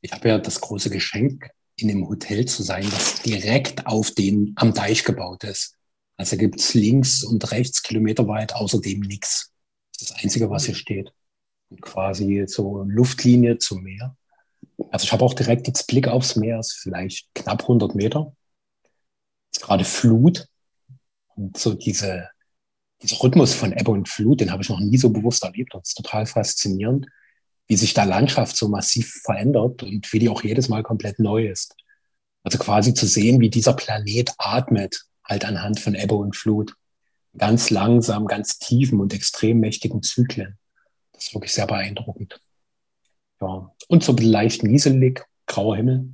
Ich habe ja das große Geschenk, in einem Hotel zu sein, das direkt auf den am Deich gebaut ist. Also gibt es links und rechts kilometerweit außerdem nichts. Das Einzige, was hier steht. Und quasi so Luftlinie zum Meer. Also ich habe auch direkt jetzt Blick aufs Meer, ist vielleicht knapp 100 Meter. Ist gerade Flut. Und so diese, dieser Rhythmus von Ebbe und Flut, den habe ich noch nie so bewusst erlebt. Das ist total faszinierend, wie sich da Landschaft so massiv verändert und wie die auch jedes Mal komplett neu ist. Also quasi zu sehen, wie dieser Planet atmet halt anhand von Ebbe und Flut. Ganz langsam, ganz tiefen und extrem mächtigen Zyklen. Das ist wirklich sehr beeindruckend. Ja. Und so leicht nieselig, grauer Himmel.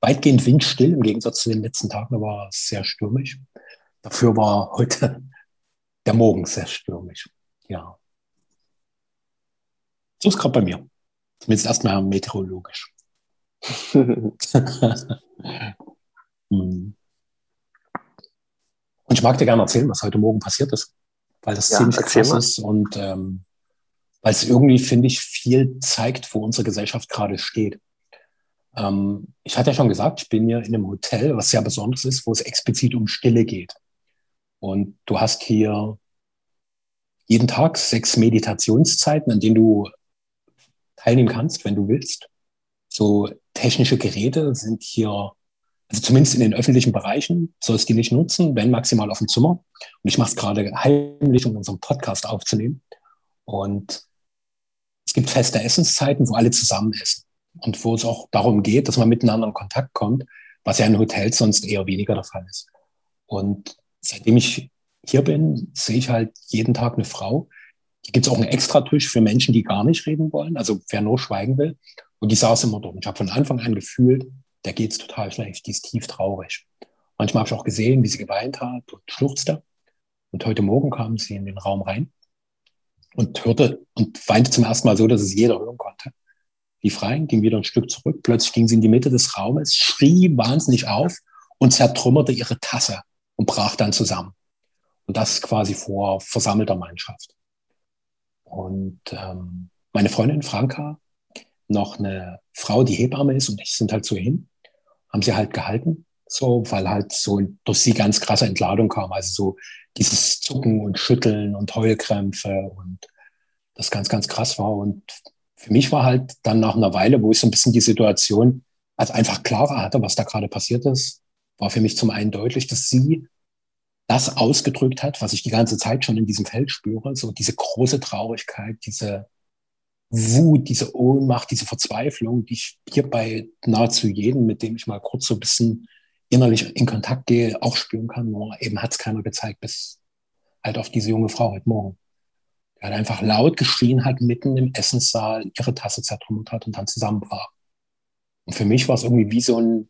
Weitgehend windstill im Gegensatz zu den letzten Tagen, war es sehr stürmisch. Dafür war heute der Morgen sehr stürmisch. Ja. So ist gerade bei mir. Zumindest erstmal meteorologisch. hm. Und ich mag dir gerne erzählen, was heute Morgen passiert ist, weil das ja, ziemlich krass mal. ist und ähm, weil es irgendwie, finde ich, viel zeigt, wo unsere Gesellschaft gerade steht. Ähm, ich hatte ja schon gesagt, ich bin hier in einem Hotel, was sehr besonders ist, wo es explizit um Stille geht. Und du hast hier jeden Tag sechs Meditationszeiten, an denen du teilnehmen kannst, wenn du willst. So technische Geräte sind hier also zumindest in den öffentlichen Bereichen sollst du die nicht nutzen, wenn maximal auf dem Zimmer. Und ich mache es gerade heimlich, um unseren Podcast aufzunehmen. Und es gibt feste Essenszeiten, wo alle zusammen essen. Und wo es auch darum geht, dass man miteinander in Kontakt kommt, was ja in Hotels sonst eher weniger der Fall ist. Und seitdem ich hier bin, sehe ich halt jeden Tag eine Frau. Hier gibt es auch einen Extratisch für Menschen, die gar nicht reden wollen, also wer nur schweigen will. Und die saß immer dort. Und ich habe von Anfang an gefühlt, der geht's total schlecht, die ist tief traurig. Manchmal habe ich auch gesehen, wie sie geweint hat und schluchzte. Und heute Morgen kam sie in den Raum rein und hörte und weinte zum ersten Mal so, dass es jeder hören konnte. Die rein, ging wieder ein Stück zurück. Plötzlich ging sie in die Mitte des Raumes, schrie wahnsinnig auf und zertrümmerte ihre Tasse und brach dann zusammen. Und das quasi vor versammelter Mannschaft. Und ähm, meine Freundin Franka, noch eine Frau, die Hebamme ist und ich sind halt so hin haben sie halt gehalten, so, weil halt so durch sie ganz krasse Entladung kam. Also so dieses Zucken und Schütteln und Heulkrämpfe und das ganz, ganz krass war. Und für mich war halt dann nach einer Weile, wo ich so ein bisschen die Situation als einfach klarer hatte, was da gerade passiert ist, war für mich zum einen deutlich, dass sie das ausgedrückt hat, was ich die ganze Zeit schon in diesem Feld spüre, so diese große Traurigkeit, diese Wut, diese Ohnmacht, diese Verzweiflung, die ich hier bei nahezu jedem, mit dem ich mal kurz so ein bisschen innerlich in Kontakt gehe, auch spüren kann. Nur eben hat es keiner gezeigt, bis halt auf diese junge Frau heute Morgen. Die hat einfach laut geschrien hat, mitten im Essenssaal ihre Tasse zertrümmert hat und dann zusammenbrach. Und für mich war es irgendwie wie so ein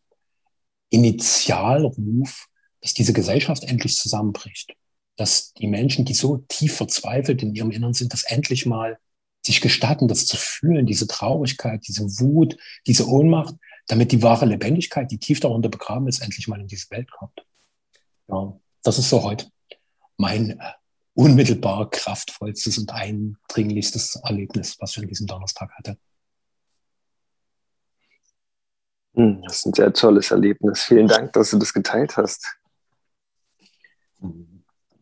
Initialruf, dass diese Gesellschaft endlich zusammenbricht. Dass die Menschen, die so tief verzweifelt in ihrem Innern sind, das endlich mal sich gestatten, das zu fühlen, diese Traurigkeit, diese Wut, diese Ohnmacht, damit die wahre Lebendigkeit, die tief darunter begraben ist, endlich mal in diese Welt kommt. Ja, das ist so heute mein äh, unmittelbar kraftvollstes und eindringlichstes Erlebnis, was ich an diesem Donnerstag hatte. Hm, das ist ein sehr tolles Erlebnis. Vielen Dank, dass du das geteilt hast.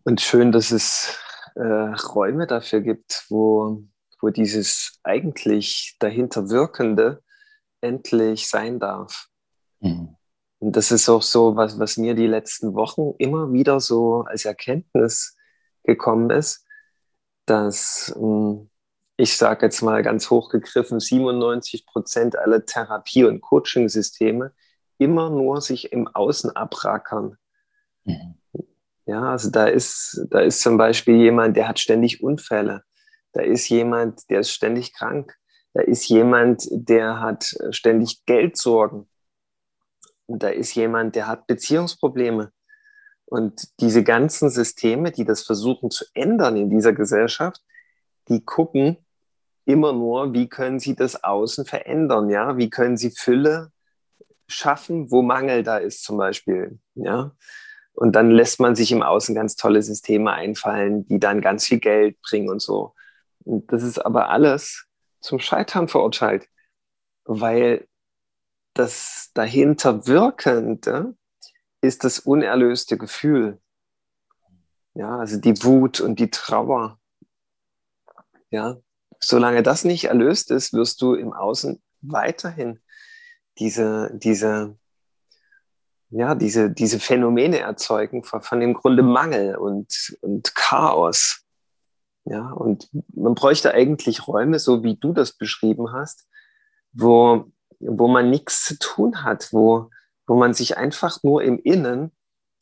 Und schön, dass es äh, Räume dafür gibt, wo wo dieses eigentlich dahinter Wirkende endlich sein darf. Mhm. Und das ist auch so, was, was mir die letzten Wochen immer wieder so als Erkenntnis gekommen ist, dass hm, ich sage jetzt mal ganz hochgegriffen, 97 Prozent aller Therapie- und Coaching-Systeme immer nur sich im Außen abrackern. Mhm. Ja, also da ist, da ist zum Beispiel jemand, der hat ständig Unfälle. Da ist jemand, der ist ständig krank. Da ist jemand, der hat ständig Geldsorgen. Und da ist jemand, der hat Beziehungsprobleme. Und diese ganzen Systeme, die das versuchen zu ändern in dieser Gesellschaft, die gucken immer nur, wie können sie das Außen verändern, ja? Wie können sie Fülle schaffen, wo Mangel da ist zum Beispiel, ja? Und dann lässt man sich im Außen ganz tolle Systeme einfallen, die dann ganz viel Geld bringen und so. Das ist aber alles zum Scheitern verurteilt, weil das dahinter Wirkende ist das unerlöste Gefühl. Ja, also die Wut und die Trauer. Ja, solange das nicht erlöst ist, wirst du im Außen weiterhin diese, diese, ja, diese, diese Phänomene erzeugen von, von dem Grunde Mangel und, und Chaos. Ja, und man bräuchte eigentlich Räume, so wie du das beschrieben hast, wo, wo man nichts zu tun hat, wo, wo man sich einfach nur im Innen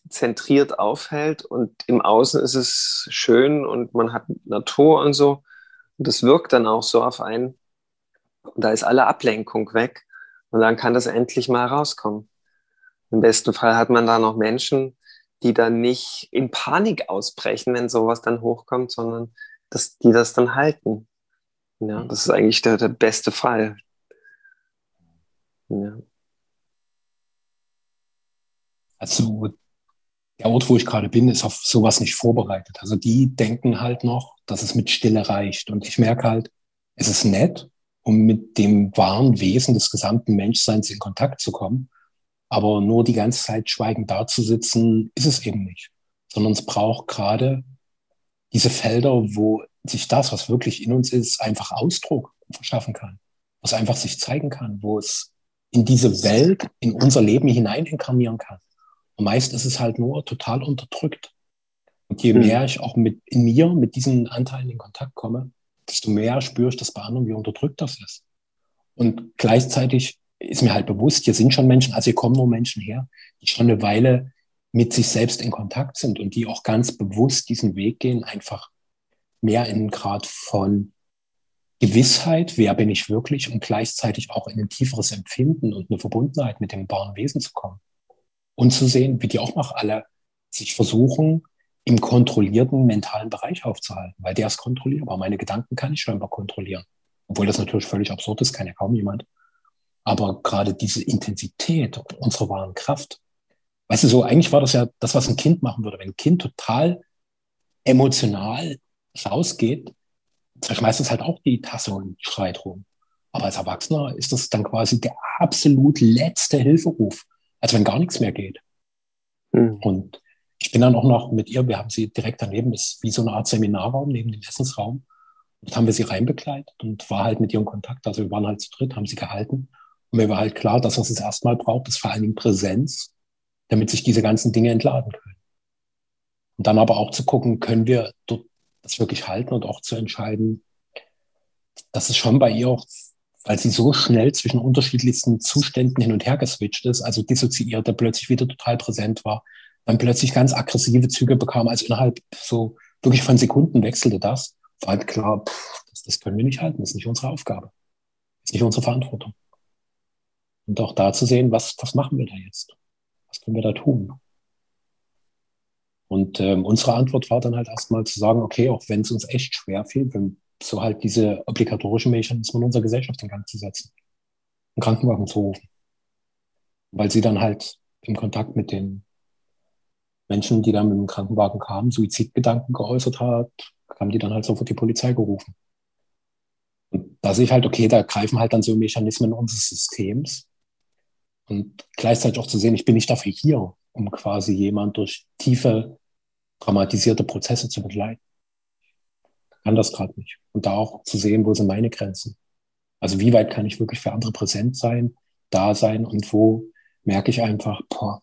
zentriert aufhält und im Außen ist es schön und man hat Natur und so. Und das wirkt dann auch so auf einen. Und da ist alle Ablenkung weg. Und dann kann das endlich mal rauskommen. Im besten Fall hat man da noch Menschen, die dann nicht in Panik ausbrechen, wenn sowas dann hochkommt, sondern dass die das dann halten. Ja, das ist eigentlich der, der beste Fall. Ja. Also der Ort, wo ich gerade bin, ist auf sowas nicht vorbereitet. Also die denken halt noch, dass es mit Stille reicht. Und ich merke halt, es ist nett, um mit dem wahren Wesen des gesamten Menschseins in Kontakt zu kommen. Aber nur die ganze Zeit schweigend dazusitzen, ist es eben nicht. Sondern es braucht gerade diese Felder, wo sich das, was wirklich in uns ist, einfach Ausdruck verschaffen kann. Was einfach sich zeigen kann, wo es in diese Welt, in unser Leben hinein inkarnieren kann. Und meist ist es halt nur total unterdrückt. Und je hm. mehr ich auch mit, in mir mit diesen Anteilen in Kontakt komme, desto mehr spüre ich das bei anderen, wie unterdrückt das ist. Und gleichzeitig ist mir halt bewusst, hier sind schon Menschen, also hier kommen nur Menschen her, die schon eine Weile mit sich selbst in Kontakt sind und die auch ganz bewusst diesen Weg gehen, einfach mehr in einen Grad von Gewissheit, wer bin ich wirklich und gleichzeitig auch in ein tieferes Empfinden und eine Verbundenheit mit dem wahren Wesen zu kommen und zu sehen, wie die auch noch alle sich versuchen, im kontrollierten mentalen Bereich aufzuhalten, weil der ist kontrollierbar. Meine Gedanken kann ich scheinbar kontrollieren. Obwohl das natürlich völlig absurd ist, kann ja kaum jemand. Aber gerade diese Intensität unserer wahren Kraft, weißt du, so eigentlich war das ja das, was ein Kind machen würde. Wenn ein Kind total emotional rausgeht, zerschmeißt es halt auch die Tasse und schreit rum. Aber als Erwachsener ist das dann quasi der absolut letzte Hilferuf als wenn gar nichts mehr geht. Mhm. Und ich bin dann auch noch mit ihr, wir haben sie direkt daneben, das ist wie so eine Art Seminarraum neben dem Essensraum. Und haben wir sie reinbegleitet und war halt mit ihr in Kontakt. Also wir waren halt zu dritt, haben sie gehalten. Und mir war halt klar, dass was es erstmal braucht, ist vor allen Dingen Präsenz, damit sich diese ganzen Dinge entladen können. Und dann aber auch zu gucken, können wir dort das wirklich halten und auch zu entscheiden, dass es schon bei ihr auch weil sie so schnell zwischen unterschiedlichsten Zuständen hin und her geswitcht ist, also dissoziierte, plötzlich wieder total präsent war, dann plötzlich ganz aggressive Züge bekam, also innerhalb so wirklich von Sekunden wechselte das, war halt klar, pff, das, das können wir nicht halten, das ist nicht unsere Aufgabe, das ist nicht unsere Verantwortung. Und auch da zu sehen, was, was machen wir da jetzt? Was können wir da tun? Und ähm, unsere Antwort war dann halt erstmal zu sagen, okay, auch wenn es uns echt schwer fiel, so halt diese obligatorischen Mechanismen unserer Gesellschaft in Gang zu setzen, einen Krankenwagen zu rufen. Weil sie dann halt im Kontakt mit den Menschen, die dann mit dem Krankenwagen kamen, Suizidgedanken geäußert hat, haben die dann halt sofort die Polizei gerufen. Und da sehe ich halt, okay, da greifen halt dann so Mechanismen unseres Systems. Und gleichzeitig auch zu sehen, ich bin nicht dafür hier, um quasi jemand durch tiefe, dramatisierte Prozesse zu begleiten kann das gerade nicht. Und da auch zu sehen, wo sind meine Grenzen. Also wie weit kann ich wirklich für andere präsent sein, da sein und wo merke ich einfach, boah,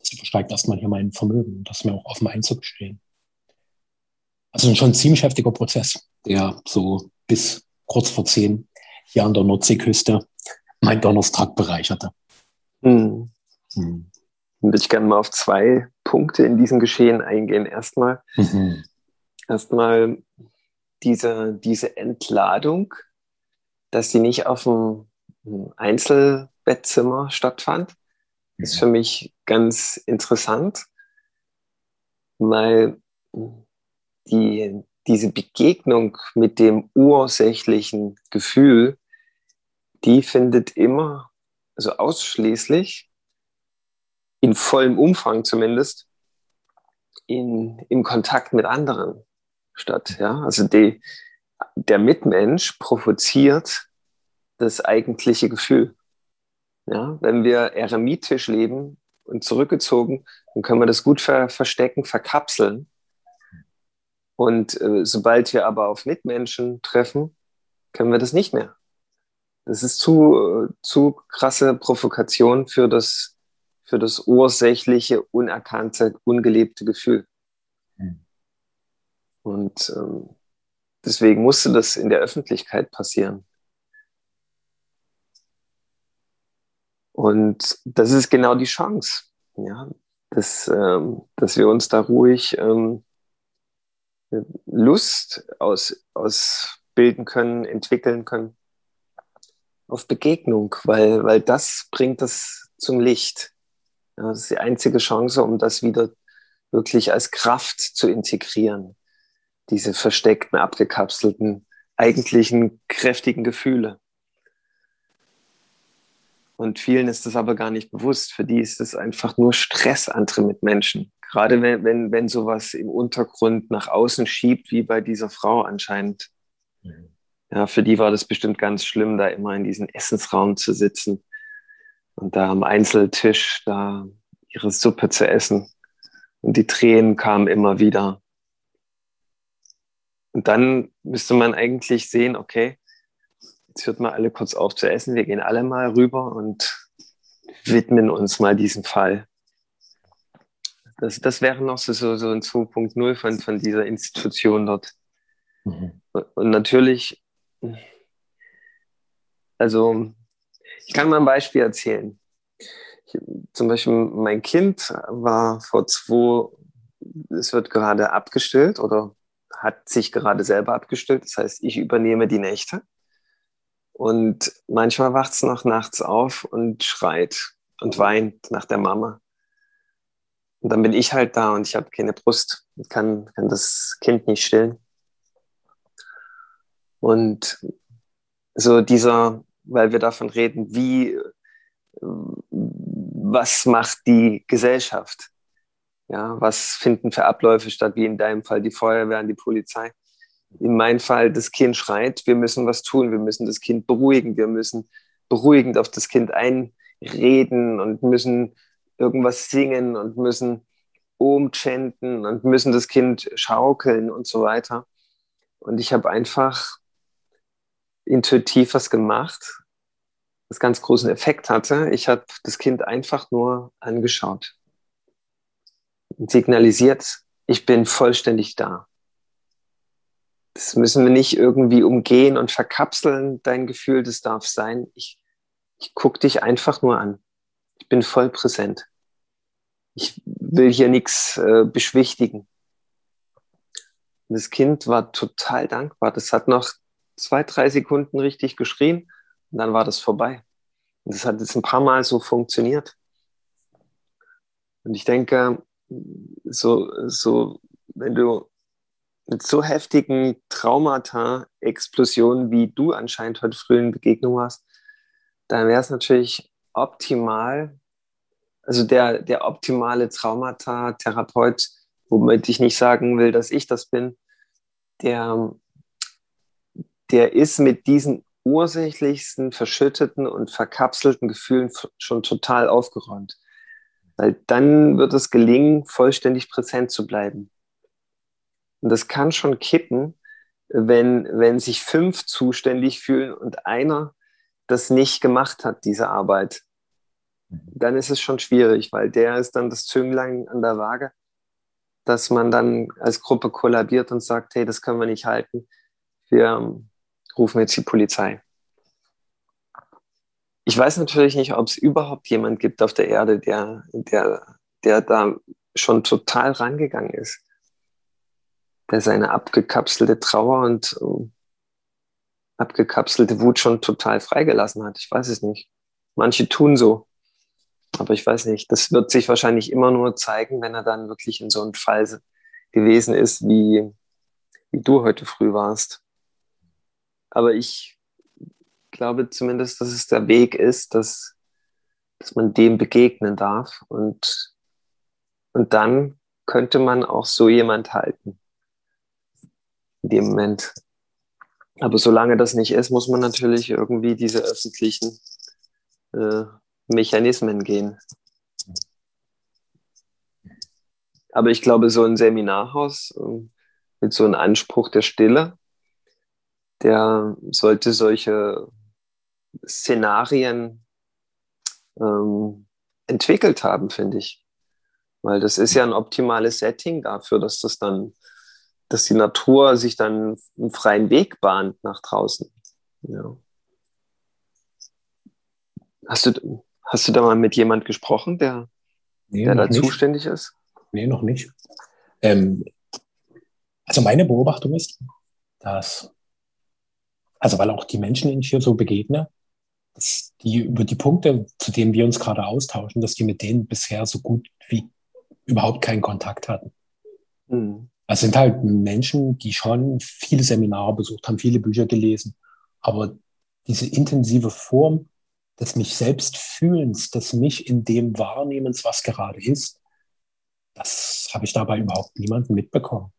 das übersteigt erstmal hier mein Vermögen. Das ist mir auch offen einzugestehen. Also schon ein ziemlich heftiger Prozess, der so bis kurz vor zehn hier an der Nordseeküste mein Donnerstag bereicherte. Hm. Hm. Würde ich gerne mal auf zwei Punkte in diesem Geschehen eingehen. Erstmal, mhm erstmal diese, diese Entladung, dass sie nicht auf dem Einzelbettzimmer stattfand, ist mhm. für mich ganz interessant, weil die, diese Begegnung mit dem ursächlichen Gefühl, die findet immer, also ausschließlich, in vollem Umfang zumindest, in, im Kontakt mit anderen statt. Ja? Also die, der Mitmensch provoziert das eigentliche Gefühl. Ja, wenn wir eremitisch leben und zurückgezogen, dann können wir das gut ver verstecken, verkapseln. Und äh, sobald wir aber auf Mitmenschen treffen, können wir das nicht mehr. Das ist zu, zu krasse Provokation für das, für das ursächliche, unerkannte, ungelebte Gefühl. Mhm. Und ähm, deswegen musste das in der Öffentlichkeit passieren. Und das ist genau die Chance, ja, dass, ähm, dass wir uns da ruhig ähm, Lust aus, ausbilden können, entwickeln können auf Begegnung, weil, weil das bringt das zum Licht. Ja, das ist die einzige Chance, um das wieder wirklich als Kraft zu integrieren. Diese versteckten, abgekapselten, eigentlichen, kräftigen Gefühle. Und vielen ist das aber gar nicht bewusst. Für die ist es einfach nur Stress, andere mit Menschen. Gerade wenn, wenn, wenn sowas im Untergrund nach außen schiebt, wie bei dieser Frau anscheinend. Mhm. Ja, für die war das bestimmt ganz schlimm, da immer in diesem Essensraum zu sitzen und da am Einzeltisch da ihre Suppe zu essen. Und die Tränen kamen immer wieder. Und dann müsste man eigentlich sehen, okay, jetzt hört mal alle kurz auf zu essen, wir gehen alle mal rüber und widmen uns mal diesem Fall. Das, das wäre noch so, so, so ein 2.0 von, von dieser Institution dort. Mhm. Und natürlich, also ich kann mal ein Beispiel erzählen. Ich, zum Beispiel mein Kind war vor zwei, es wird gerade abgestillt oder hat sich gerade selber abgestillt. Das heißt, ich übernehme die Nächte. Und manchmal wacht es noch nachts auf und schreit und weint nach der Mama. Und dann bin ich halt da und ich habe keine Brust und kann, kann das Kind nicht stillen. Und so dieser, weil wir davon reden, wie, was macht die Gesellschaft? Ja, was finden für Abläufe statt, wie in deinem Fall die Feuerwehr und die Polizei? in meinem Fall, das Kind schreit, wir müssen was tun, wir müssen das Kind beruhigen, wir müssen beruhigend auf das Kind einreden und müssen irgendwas singen und müssen umchanten und müssen das Kind schaukeln und so weiter. Und ich habe einfach intuitiv was gemacht, was ganz großen Effekt hatte. Ich habe das Kind einfach nur angeschaut und signalisiert, ich bin vollständig da. Das müssen wir nicht irgendwie umgehen und verkapseln, dein Gefühl, das darf sein. Ich, ich gucke dich einfach nur an. Ich bin voll präsent. Ich will hier nichts äh, beschwichtigen. Und das Kind war total dankbar. Das hat noch zwei, drei Sekunden richtig geschrien und dann war das vorbei. Und das hat jetzt ein paar Mal so funktioniert. Und ich denke, so, so, wenn du mit so heftigen Traumata-Explosionen, wie du anscheinend heute früh in Begegnung hast, dann wäre es natürlich optimal, also der, der optimale Traumata-Therapeut, womit ich nicht sagen will, dass ich das bin, der, der ist mit diesen ursächlichsten, verschütteten und verkapselten Gefühlen schon total aufgeräumt. Weil dann wird es gelingen, vollständig präsent zu bleiben. Und das kann schon kippen, wenn, wenn sich fünf zuständig fühlen und einer das nicht gemacht hat, diese Arbeit. Dann ist es schon schwierig, weil der ist dann das Zünglein an der Waage, dass man dann als Gruppe kollabiert und sagt, hey, das können wir nicht halten. Wir rufen jetzt die Polizei. Ich weiß natürlich nicht, ob es überhaupt jemand gibt auf der Erde, der, der, der da schon total rangegangen ist der seine abgekapselte Trauer und äh, abgekapselte Wut schon total freigelassen hat. Ich weiß es nicht. Manche tun so. Aber ich weiß nicht. Das wird sich wahrscheinlich immer nur zeigen, wenn er dann wirklich in so einem Fall gewesen ist, wie, wie du heute früh warst. Aber ich glaube zumindest, dass es der Weg ist, dass, dass man dem begegnen darf. Und, und dann könnte man auch so jemand halten in dem Moment. Aber solange das nicht ist, muss man natürlich irgendwie diese öffentlichen äh, Mechanismen gehen. Aber ich glaube, so ein Seminarhaus ähm, mit so einem Anspruch der Stille, der sollte solche Szenarien ähm, entwickelt haben, finde ich. Weil das ist ja ein optimales Setting dafür, dass das dann, dass die Natur sich dann einen freien Weg bahnt nach draußen. Ja. Hast du, hast du da mal mit jemand gesprochen, der, nee, der da nicht. zuständig ist? Nee, noch nicht. Ähm, also meine Beobachtung ist, dass, also weil auch die Menschen, denen ich hier so begegne, dass die über die Punkte, zu denen wir uns gerade austauschen, dass die mit denen bisher so gut wie überhaupt keinen Kontakt hatten. Mhm. Es sind halt Menschen, die schon viele Seminare besucht haben, viele Bücher gelesen, aber diese intensive Form des mich selbst Fühlens, des mich in dem Wahrnehmens, was gerade ist, das habe ich dabei überhaupt niemanden mitbekommen.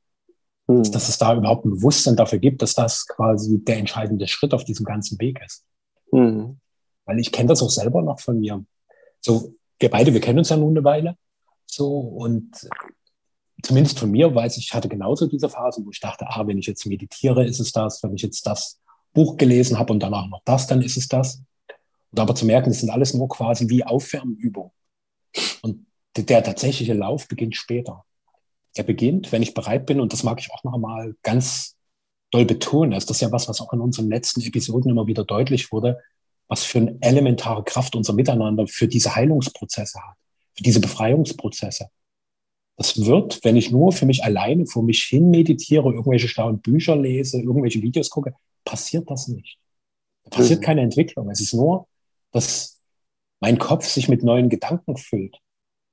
Mhm. Dass, es da überhaupt ein Bewusstsein dafür gibt, dass das quasi der entscheidende Schritt auf diesem ganzen Weg ist. Mhm. Weil ich kenne das auch selber noch von mir. So, wir beide, wir kennen uns ja nun eine Weile. So, und zumindest von mir weiß ich, ich hatte genauso diese Phase, wo ich dachte, ah, wenn ich jetzt meditiere, ist es das. Wenn ich jetzt das Buch gelesen habe und danach noch das, dann ist es das. Und aber zu merken, das sind alles nur quasi wie Aufwärmübungen. Und der tatsächliche Lauf beginnt später. Der beginnt, wenn ich bereit bin, und das mag ich auch noch einmal ganz doll betonen. Also das ist ja was, was auch in unseren letzten Episoden immer wieder deutlich wurde, was für eine elementare Kraft unser Miteinander für diese Heilungsprozesse hat, für diese Befreiungsprozesse. Das wird, wenn ich nur für mich alleine vor mich hin meditiere, irgendwelche schlauen Bücher lese, irgendwelche Videos gucke, passiert das nicht. Da passiert mhm. keine Entwicklung. Es ist nur, dass mein Kopf sich mit neuen Gedanken füllt.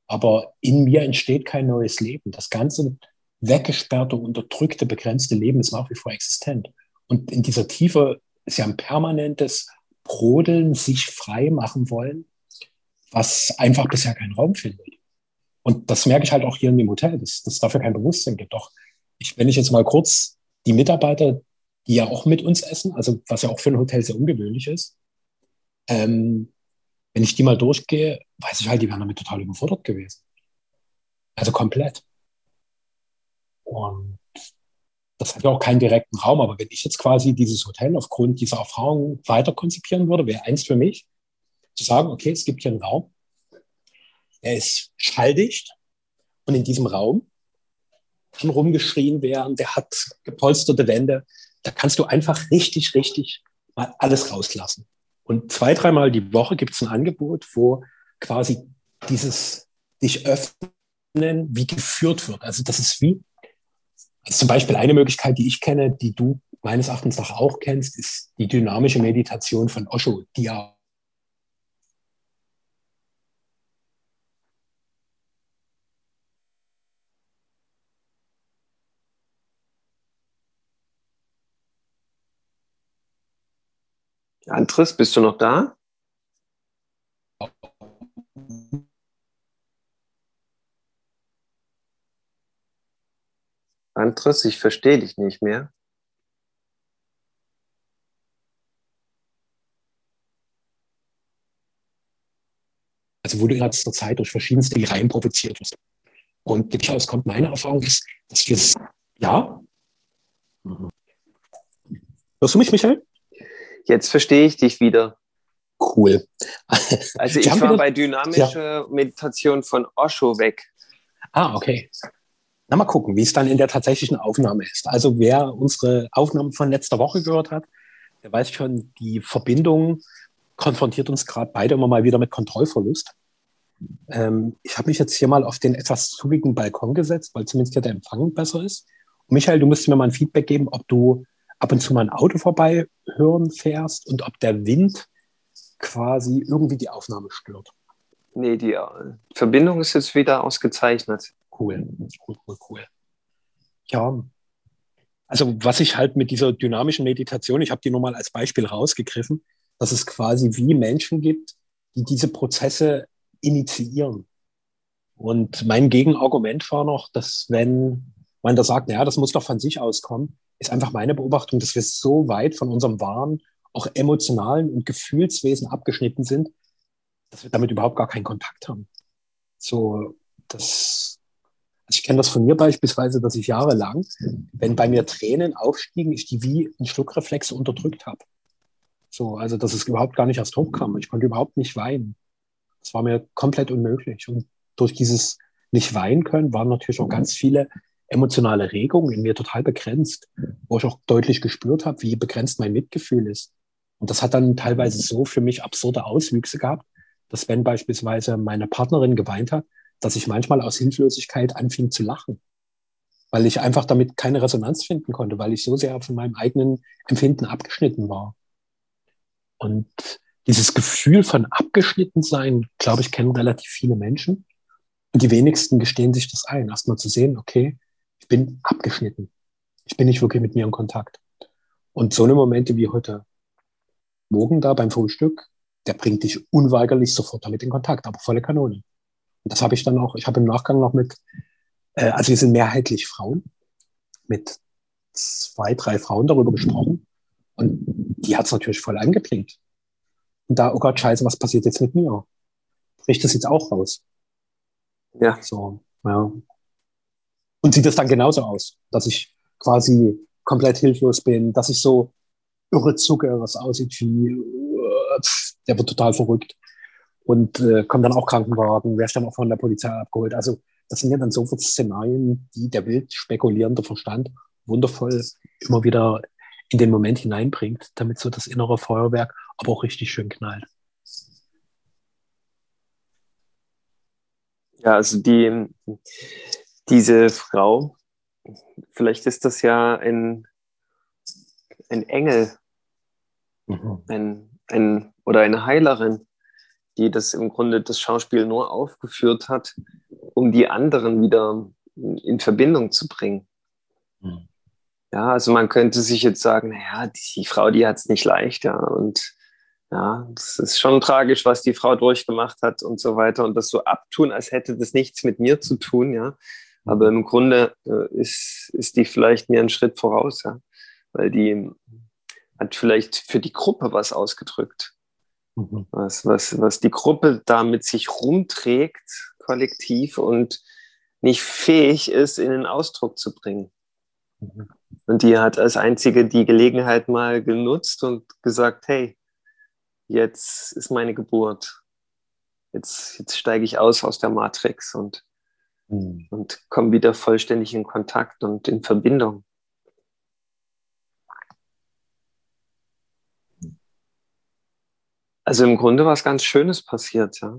Aber in mir entsteht kein neues Leben. Das ganze weggesperrte, unterdrückte, begrenzte Leben ist nach wie vor existent. Und in dieser Tiefe ist ja ein permanentes Brodeln, sich frei machen wollen, was einfach bisher keinen Raum findet. Und das merke ich halt auch hier in dem Hotel, dass es dafür kein Bewusstsein gibt. Doch ich, wenn ich jetzt mal kurz die Mitarbeiter, die ja auch mit uns essen, also was ja auch für ein Hotel sehr ungewöhnlich ist, ähm, wenn ich die mal durchgehe, weiß ich halt, die wären damit total überfordert gewesen. Also komplett. Und das hat ja auch keinen direkten Raum, aber wenn ich jetzt quasi dieses Hotel aufgrund dieser Erfahrung weiter konzipieren würde, wäre eins für mich, zu sagen, okay, es gibt hier einen Raum, der ist schalldicht und in diesem Raum kann rumgeschrien werden, der hat gepolsterte Wände, da kannst du einfach richtig, richtig mal alles rauslassen. Und zwei, dreimal die Woche gibt es ein Angebot, wo quasi dieses dich öffnen wie geführt wird. Also das ist wie, also zum Beispiel eine Möglichkeit, die ich kenne, die du meines Erachtens nach auch kennst, ist die dynamische Meditation von Osho, die ja Andres, bist du noch da? Andres, ich verstehe dich nicht mehr. Also wo du in letzter Zeit durch verschiedenste Reihen provoziert wirst. Und durchaus kommt meine Erfahrung ist, dass wir es, ja. Hörst du mich, Michael? Jetzt verstehe ich dich wieder. Cool. Also ich war bei dynamischer ja. Meditation von Osho weg. Ah, okay. Na, mal gucken, wie es dann in der tatsächlichen Aufnahme ist. Also wer unsere Aufnahme von letzter Woche gehört hat, der weiß schon, die Verbindung konfrontiert uns gerade beide immer mal wieder mit Kontrollverlust. Ähm, ich habe mich jetzt hier mal auf den etwas zugigen Balkon gesetzt, weil zumindest hier der Empfang besser ist. Und Michael, du musst mir mal ein Feedback geben, ob du ab und zu mal ein Auto vorbei hören fährst und ob der Wind quasi irgendwie die Aufnahme stört. Nee, die äh, Verbindung ist jetzt wieder ausgezeichnet. Cool, cool, cool, cool. Ja, also was ich halt mit dieser dynamischen Meditation, ich habe die nur mal als Beispiel rausgegriffen, dass es quasi wie Menschen gibt, die diese Prozesse initiieren. Und mein Gegenargument war noch, dass wenn man da sagt, naja, das muss doch von sich auskommen, ist einfach meine Beobachtung, dass wir so weit von unserem wahren, auch emotionalen und Gefühlswesen abgeschnitten sind, dass wir damit überhaupt gar keinen Kontakt haben. So, das, also ich kenne das von mir beispielsweise, dass ich jahrelang, wenn bei mir Tränen aufstiegen, ich die wie ein Schluckreflex unterdrückt habe. So, also dass es überhaupt gar nicht erst hochkam. Ich konnte überhaupt nicht weinen. Das war mir komplett unmöglich. Und durch dieses nicht weinen können waren natürlich auch ganz viele emotionale Regungen in mir total begrenzt, wo ich auch deutlich gespürt habe, wie begrenzt mein Mitgefühl ist. Und das hat dann teilweise so für mich absurde Auswüchse gehabt, dass wenn beispielsweise meine Partnerin geweint hat, dass ich manchmal aus Hilflosigkeit anfing zu lachen, weil ich einfach damit keine Resonanz finden konnte, weil ich so sehr von meinem eigenen Empfinden abgeschnitten war. Und dieses Gefühl von abgeschnitten sein, glaube ich, kennen relativ viele Menschen. Und die wenigsten gestehen sich das ein, erstmal zu sehen, okay, ich bin abgeschnitten. Ich bin nicht wirklich mit mir in Kontakt. Und so eine Momente wie heute Morgen da beim Frühstück, der bringt dich unweigerlich sofort damit in Kontakt, aber volle Kanone. Und das habe ich dann auch, ich habe im Nachgang noch mit, äh, also wir sind mehrheitlich Frauen, mit zwei, drei Frauen darüber gesprochen. Und die hat es natürlich voll angeblinkt. Und da, oh Gott, scheiße, was passiert jetzt mit mir? Bricht das jetzt auch raus? Ja. So, ja. Und sieht das dann genauso aus, dass ich quasi komplett hilflos bin, dass ich so irre zucke, was aussieht wie, äh, der wird total verrückt. Und äh, kommt dann auch Krankenwagen, werde dann auch von der Polizei abgeholt. Also das sind ja dann sofort Szenarien, die der wild spekulierende Verstand wundervoll immer wieder in den Moment hineinbringt, damit so das innere Feuerwerk aber auch richtig schön knallt. Ja, also die, diese Frau, vielleicht ist das ja ein, ein Engel, mhm. ein, ein, oder eine Heilerin, die das im Grunde das Schauspiel nur aufgeführt hat, um die anderen wieder in Verbindung zu bringen. Mhm. Ja, also man könnte sich jetzt sagen, naja, die, die Frau, die hat es nicht leicht, ja, und ja, das ist schon tragisch, was die Frau durchgemacht hat und so weiter und das so abtun, als hätte das nichts mit mir zu tun, ja. Aber im Grunde äh, ist, ist die vielleicht mir einen Schritt voraus, ja, weil die hat vielleicht für die Gruppe was ausgedrückt. Mhm. Was, was, was die Gruppe da mit sich rumträgt, kollektiv und nicht fähig ist, in den Ausdruck zu bringen. Mhm. Und die hat als einzige die Gelegenheit mal genutzt und gesagt, hey, jetzt ist meine Geburt. Jetzt, jetzt steige ich aus aus der Matrix und, mhm. und komme wieder vollständig in Kontakt und in Verbindung. Also im Grunde was ganz Schönes passiert, ja.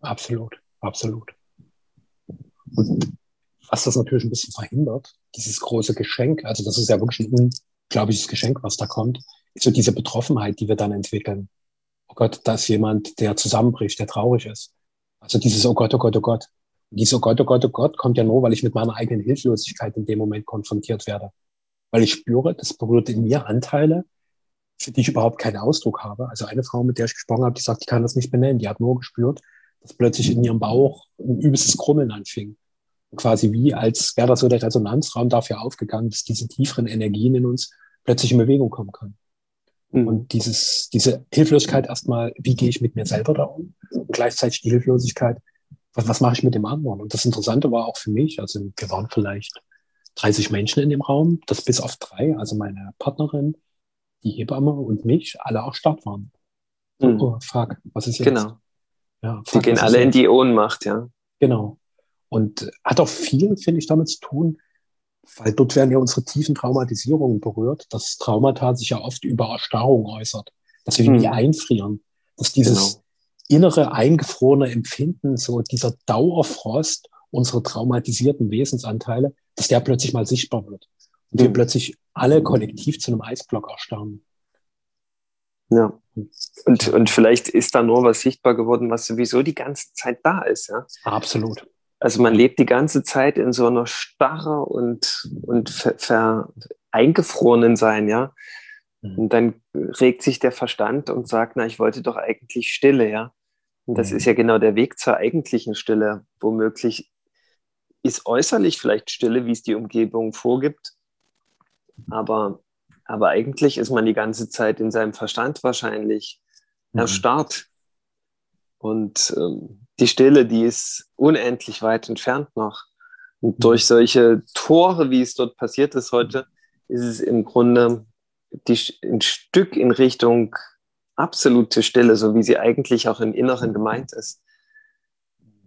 Absolut, absolut. Und was das natürlich ein bisschen verhindert, dieses große Geschenk, also das ist ja wirklich ein unglaubliches Geschenk, was da kommt, ist so diese Betroffenheit, die wir dann entwickeln. Oh Gott, da ist jemand, der zusammenbricht, der traurig ist. Also dieses Oh Gott, oh Gott, oh Gott. Dieses Oh Gott, oh Gott, oh Gott kommt ja nur, weil ich mit meiner eigenen Hilflosigkeit in dem Moment konfrontiert werde. Weil ich spüre, das berührt in mir Anteile, für die ich überhaupt keinen Ausdruck habe. Also eine Frau, mit der ich gesprochen habe, die sagt, ich kann das nicht benennen. Die hat nur gespürt, dass plötzlich in ihrem Bauch ein übelstes Krummeln anfing. Und quasi wie, als wäre das so der Resonanzraum dafür aufgegangen, dass diese tieferen Energien in uns plötzlich in Bewegung kommen können. Mhm. Und dieses, diese Hilflosigkeit erstmal, wie gehe ich mit mir selber da um? Und gleichzeitig die Hilflosigkeit, was, was mache ich mit dem anderen? Und das Interessante war auch für mich, also wir waren vielleicht 30 Menschen in dem Raum, das bis auf drei, also meine Partnerin, die Hebamme und mich alle auch stark waren. Mhm. Oh, fuck, was ist jetzt? Genau. Ja, fuck, die gehen alle in die Ohnmacht, ja. Genau. Und hat auch viel, finde ich, damit zu tun, weil dort werden ja unsere tiefen Traumatisierungen berührt, dass Traumata sich ja oft über Erstarrung äußert, dass wir hm. nie einfrieren, dass dieses genau. Innere eingefrorene Empfinden, so dieser Dauerfrost unserer traumatisierten Wesensanteile, dass der plötzlich mal sichtbar wird und wir plötzlich alle kollektiv zu einem Eisblock erstarren. Ja. Und, und vielleicht ist da nur was sichtbar geworden, was sowieso die ganze Zeit da ist. Ja? Absolut. Also man lebt die ganze Zeit in so einer Starre und, und ver, ver eingefrorenen Sein, ja. Mhm. Und dann regt sich der Verstand und sagt, na, ich wollte doch eigentlich Stille, ja. Und das mhm. ist ja genau der Weg zur eigentlichen Stille. Womöglich ist äußerlich vielleicht Stille, wie es die Umgebung vorgibt. Aber, aber eigentlich ist man die ganze Zeit in seinem Verstand wahrscheinlich mhm. erstarrt Und ähm, die Stille, die ist unendlich weit entfernt noch. Und durch solche Tore, wie es dort passiert ist heute, ist es im Grunde die, ein Stück in Richtung absolute Stille, so wie sie eigentlich auch im Inneren gemeint ist.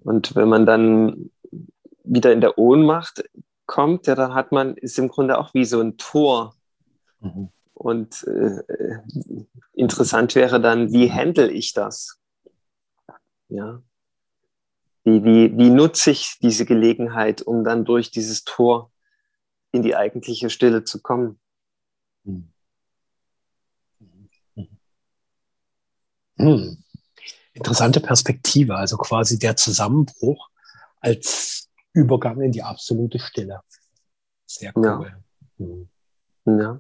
Und wenn man dann wieder in der Ohnmacht kommt, ja, dann hat man, ist im Grunde auch wie so ein Tor. Mhm. Und äh, interessant wäre dann, wie handle ich das? Ja. Wie, wie, wie nutze ich diese Gelegenheit, um dann durch dieses Tor in die eigentliche Stille zu kommen? Mhm. Hm. Interessante Perspektive, also quasi der Zusammenbruch als Übergang in die absolute Stille. Sehr cool. Ja. Hm. ja.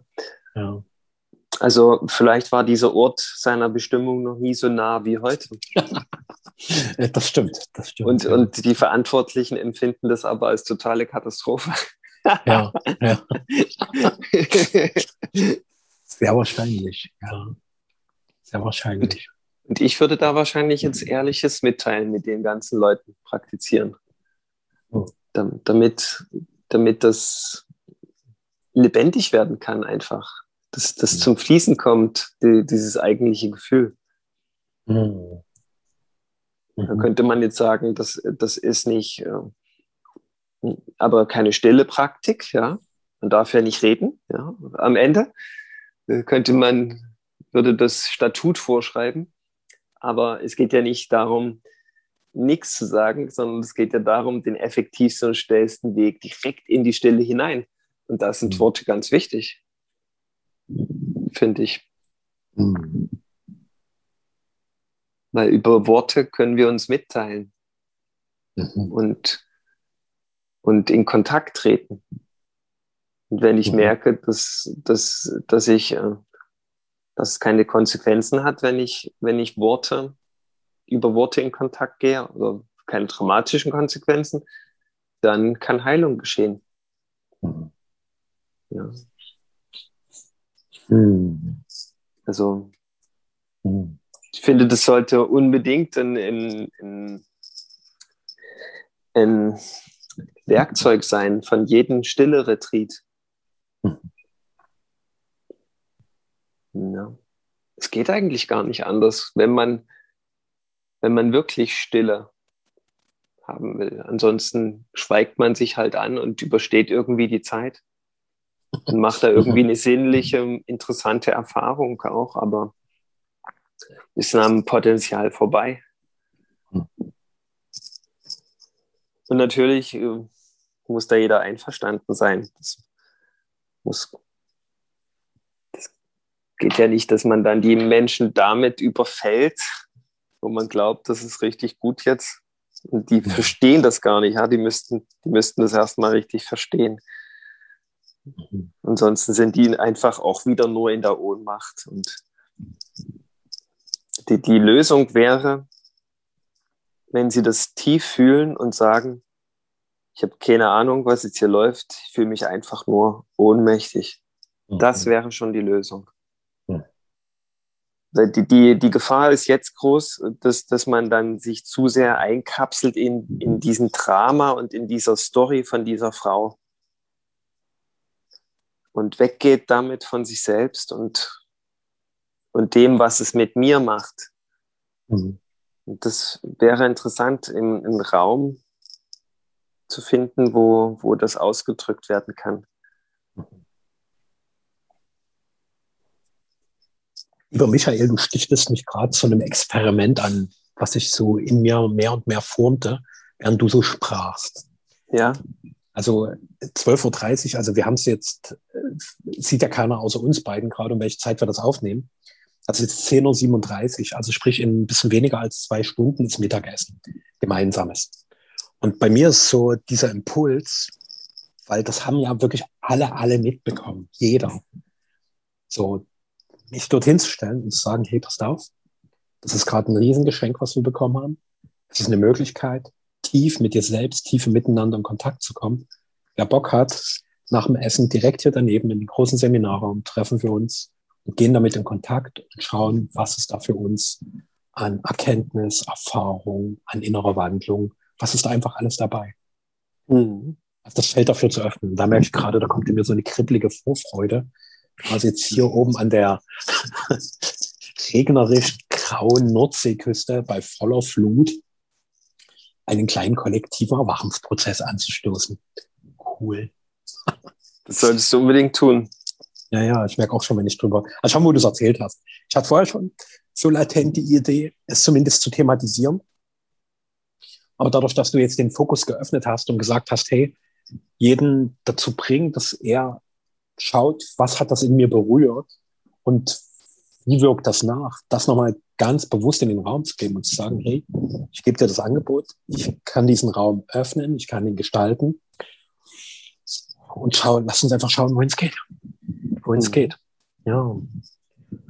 ja. Also vielleicht war dieser Ort seiner Bestimmung noch nie so nah wie heute. das stimmt, das stimmt. Und, ja. und die Verantwortlichen empfinden das aber als totale Katastrophe. ja, ja. Sehr wahrscheinlich, ja. Sehr wahrscheinlich. Und ich würde da wahrscheinlich jetzt ehrliches Mitteilen mit den ganzen Leuten praktizieren. Oh. Damit, damit das lebendig werden kann, einfach. Dass das zum Fließen kommt, die, dieses eigentliche Gefühl. Mhm. Da könnte man jetzt sagen, das, das ist nicht, äh, aber keine stille Praktik, ja. Man darf ja nicht reden, ja. Am Ende äh, könnte man, würde das Statut vorschreiben. Aber es geht ja nicht darum, nichts zu sagen, sondern es geht ja darum, den effektivsten und schnellsten Weg direkt in die Stille hinein. Und da sind mhm. Worte ganz wichtig, finde ich. Mhm. Weil über Worte können wir uns mitteilen mhm. und, und in Kontakt treten. Und wenn ich mhm. merke, dass, dass, dass ich äh, dass es keine Konsequenzen hat, wenn ich, wenn ich Worte über Worte in Kontakt gehe oder keine dramatischen Konsequenzen, dann kann Heilung geschehen. Ja. Hm. Also hm. ich finde, das sollte unbedingt ein, ein, ein, ein Werkzeug sein von jedem Stille-Retreat. Ja. Es geht eigentlich gar nicht anders, wenn man, wenn man wirklich Stille haben will. Ansonsten schweigt man sich halt an und übersteht irgendwie die Zeit und macht da irgendwie eine sinnliche, interessante Erfahrung auch, aber ist am Potenzial vorbei. Und natürlich äh, muss da jeder einverstanden sein. Das muss geht ja nicht, dass man dann die Menschen damit überfällt, wo man glaubt, das ist richtig gut jetzt. Und die ja. verstehen das gar nicht. Ja? Die, müssten, die müssten das erstmal richtig verstehen. Mhm. Ansonsten sind die einfach auch wieder nur in der Ohnmacht. Und die, die Lösung wäre, wenn sie das tief fühlen und sagen, ich habe keine Ahnung, was jetzt hier läuft, ich fühle mich einfach nur ohnmächtig. Das mhm. wäre schon die Lösung. Die, die, die Gefahr ist jetzt groß, dass, dass man dann sich zu sehr einkapselt in, in diesem Drama und in dieser Story von dieser Frau und weggeht damit von sich selbst und, und dem, was es mit mir macht. Mhm. Und das wäre interessant, im, im Raum zu finden, wo, wo das ausgedrückt werden kann. Lieber Michael, du stichtest mich gerade zu einem Experiment an, was sich so in mir mehr und mehr formte, während du so sprachst. Ja. Also 12.30 Uhr, also wir haben es jetzt, äh, sieht ja keiner außer uns beiden gerade, um welche Zeit wir das aufnehmen. Also jetzt 10.37 Uhr, also sprich in ein bisschen weniger als zwei Stunden ist Mittagessen, gemeinsames. Und bei mir ist so dieser Impuls, weil das haben ja wirklich alle, alle mitbekommen, jeder. So, mich dorthin zu stellen und zu sagen, hey, passt auf, das ist gerade ein Riesengeschenk, was wir bekommen haben. Es ist eine Möglichkeit, tief mit dir selbst, tief miteinander in Kontakt zu kommen. Wer Bock hat, nach dem Essen direkt hier daneben in den großen Seminarraum treffen wir uns und gehen damit in Kontakt und schauen, was es da für uns an Erkenntnis, Erfahrung, an innerer Wandlung. Was ist da einfach alles dabei? Mhm. Das Feld dafür zu öffnen. Da merke ich gerade, da kommt in mir so eine kribbelige Vorfreude. Also jetzt hier oben an der regnerisch grauen Nordseeküste bei voller Flut einen kleinen kollektiven Erwachungsprozess anzustoßen. Cool. Das solltest du unbedingt tun. Ja, ja, ich merke auch schon, wenn ich drüber. Also schon, wo du es erzählt hast. Ich hatte vorher schon so latent die Idee, es zumindest zu thematisieren. Aber dadurch, dass du jetzt den Fokus geöffnet hast und gesagt hast, hey, jeden dazu bringen, dass er schaut, was hat das in mir berührt und wie wirkt das nach, das nochmal ganz bewusst in den Raum zu geben und zu sagen, hey, ich gebe dir das Angebot, ich kann diesen Raum öffnen, ich kann ihn gestalten und schauen, lass uns einfach schauen, wohin es geht. Wohin es mhm. geht. Ja.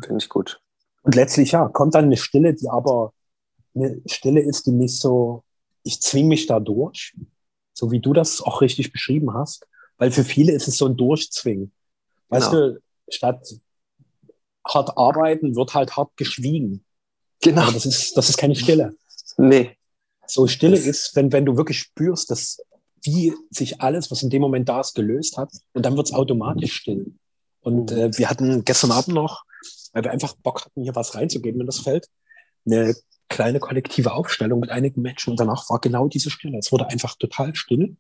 Finde ich gut. Und letztlich, ja, kommt dann eine Stille, die aber eine Stille ist, die nicht so, ich zwing mich da durch, so wie du das auch richtig beschrieben hast, weil für viele ist es so ein Durchzwingen. Weißt genau. du, statt hart arbeiten wird halt hart geschwiegen. Genau. Aber das ist, das ist keine Stille. Nee. So Stille ist, wenn, wenn du wirklich spürst, dass wie sich alles, was in dem Moment da ist, gelöst hat und dann wird es automatisch still. Und äh, wir hatten gestern Abend noch, weil wir einfach Bock hatten, hier was reinzugeben in das Feld, eine kleine kollektive Aufstellung mit einigen Menschen und danach war genau diese Stille. Es wurde einfach total still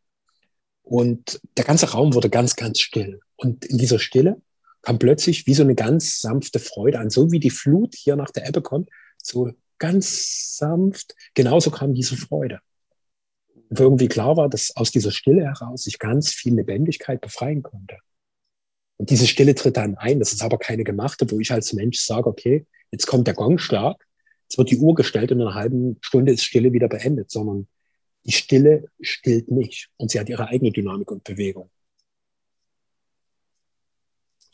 und der ganze Raum wurde ganz, ganz still. Und in dieser Stille kam plötzlich wie so eine ganz sanfte Freude an, so wie die Flut hier nach der Ebbe kommt, so ganz sanft, genauso kam diese Freude. Und irgendwie klar war, dass aus dieser Stille heraus sich ganz viel Lebendigkeit befreien konnte. Und diese Stille tritt dann ein. Das ist aber keine gemachte, wo ich als Mensch sage, okay, jetzt kommt der Gongschlag, jetzt wird die Uhr gestellt und in einer halben Stunde ist Stille wieder beendet, sondern die Stille stillt nicht und sie hat ihre eigene Dynamik und Bewegung.